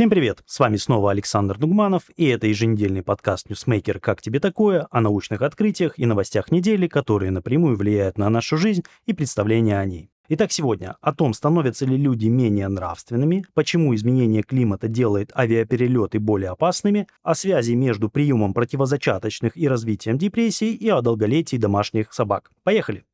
Всем привет! С вами снова Александр Дугманов, и это еженедельный подкаст «Ньюсмейкер. Как тебе такое?» о научных открытиях и новостях недели, которые напрямую влияют на нашу жизнь и представление о ней. Итак, сегодня о том, становятся ли люди менее нравственными, почему изменение климата делает авиаперелеты более опасными, о связи между приемом противозачаточных и развитием депрессии и о долголетии домашних собак. Поехали!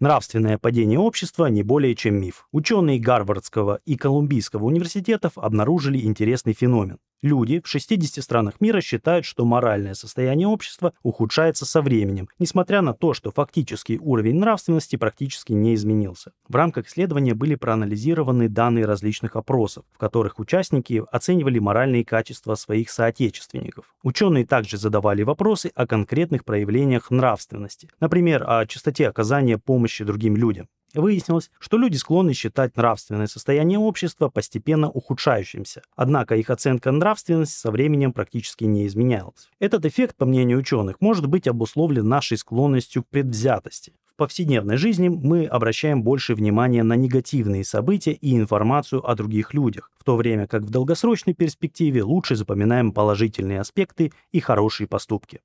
Нравственное падение общества не более чем миф. Ученые Гарвардского и Колумбийского университетов обнаружили интересный феномен. Люди в 60 странах мира считают, что моральное состояние общества ухудшается со временем, несмотря на то, что фактический уровень нравственности практически не изменился. В рамках исследования были проанализированы данные различных опросов, в которых участники оценивали моральные качества своих соотечественников. Ученые также задавали вопросы о конкретных проявлениях нравственности, например, о частоте оказания помощи другим людям. Выяснилось, что люди склонны считать нравственное состояние общества постепенно ухудшающимся, однако их оценка нравственности со временем практически не изменялась. Этот эффект, по мнению ученых, может быть обусловлен нашей склонностью к предвзятости. В повседневной жизни мы обращаем больше внимания на негативные события и информацию о других людях, в то время как в долгосрочной перспективе лучше запоминаем положительные аспекты и хорошие поступки.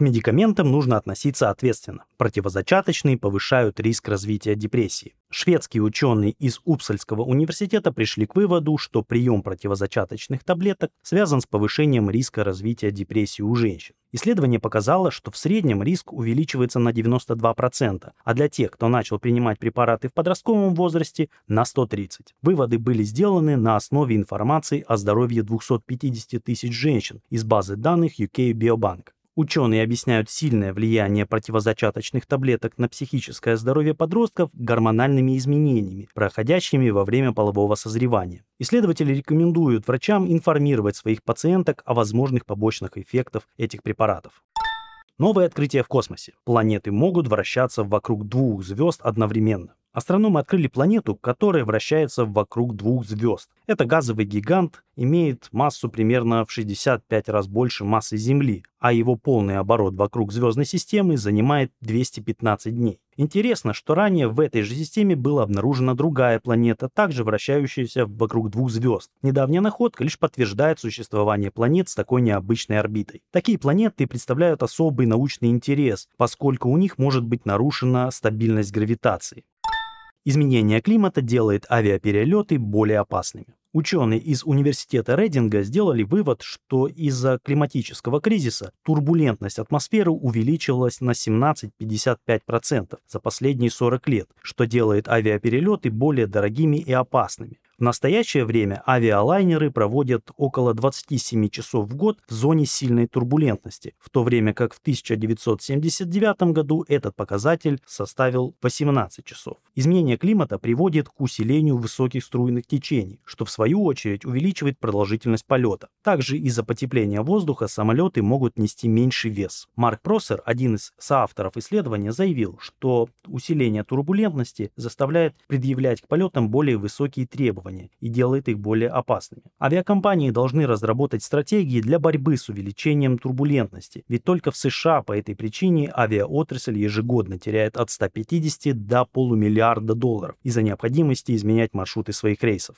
Медикаментам нужно относиться ответственно. Противозачаточные повышают риск развития депрессии. Шведские ученые из Упсальского университета пришли к выводу, что прием противозачаточных таблеток связан с повышением риска развития депрессии у женщин. Исследование показало, что в среднем риск увеличивается на 92%, а для тех, кто начал принимать препараты в подростковом возрасте, на 130%. Выводы были сделаны на основе информации о здоровье 250 тысяч женщин из базы данных UK Biobank. Ученые объясняют сильное влияние противозачаточных таблеток на психическое здоровье подростков гормональными изменениями, проходящими во время полового созревания. Исследователи рекомендуют врачам информировать своих пациенток о возможных побочных эффектах этих препаратов. Новое открытие в космосе. Планеты могут вращаться вокруг двух звезд одновременно. Астрономы открыли планету, которая вращается вокруг двух звезд. Это газовый гигант, имеет массу примерно в 65 раз больше массы Земли, а его полный оборот вокруг звездной системы занимает 215 дней. Интересно, что ранее в этой же системе была обнаружена другая планета, также вращающаяся вокруг двух звезд. Недавняя находка лишь подтверждает существование планет с такой необычной орбитой. Такие планеты представляют особый научный интерес, поскольку у них может быть нарушена стабильность гравитации. Изменение климата делает авиаперелеты более опасными. Ученые из университета Рейдинга сделали вывод, что из-за климатического кризиса турбулентность атмосферы увеличилась на 17-55% за последние 40 лет, что делает авиаперелеты более дорогими и опасными. В настоящее время авиалайнеры проводят около 27 часов в год в зоне сильной турбулентности, в то время как в 1979 году этот показатель составил 18 часов. Изменение климата приводит к усилению высоких струйных течений, что в свою очередь увеличивает продолжительность полета. Также из-за потепления воздуха самолеты могут нести меньший вес. Марк Проссер, один из соавторов исследования, заявил, что усиление турбулентности заставляет предъявлять к полетам более высокие требования требования и делает их более опасными. Авиакомпании должны разработать стратегии для борьбы с увеличением турбулентности, ведь только в США по этой причине авиаотрасль ежегодно теряет от 150 до полумиллиарда долларов из-за необходимости изменять маршруты своих рейсов.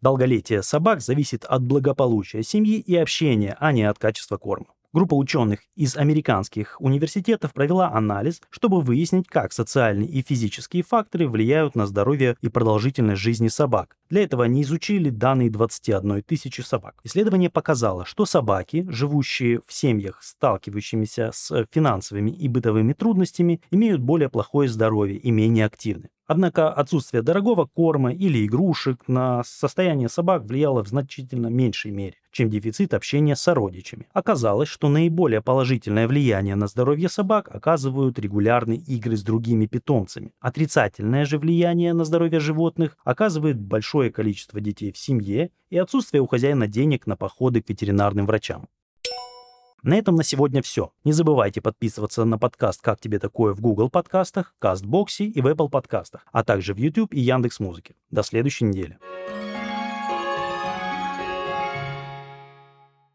Долголетие собак зависит от благополучия семьи и общения, а не от качества корма. Группа ученых из американских университетов провела анализ, чтобы выяснить, как социальные и физические факторы влияют на здоровье и продолжительность жизни собак. Для этого они изучили данные 21 тысячи собак. Исследование показало, что собаки, живущие в семьях, сталкивающимися с финансовыми и бытовыми трудностями, имеют более плохое здоровье и менее активны. Однако отсутствие дорогого корма или игрушек на состояние собак влияло в значительно меньшей мере, чем дефицит общения с сородичами. Оказалось, что наиболее положительное влияние на здоровье собак оказывают регулярные игры с другими питомцами. Отрицательное же влияние на здоровье животных оказывает большое количество детей в семье и отсутствие у хозяина денег на походы к ветеринарным врачам. На этом на сегодня все. Не забывайте подписываться на подкаст «Как тебе такое» в Google подкастах, Кастбоксе и в Apple подкастах, а также в YouTube и Яндекс Музыке. До следующей недели.